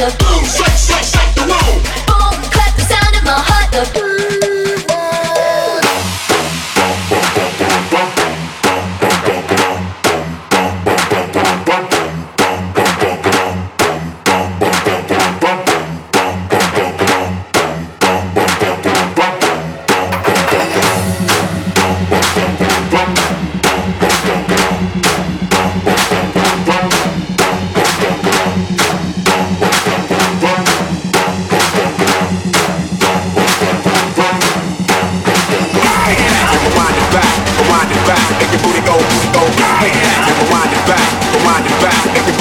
The boom, rewind it back, rewind it back, make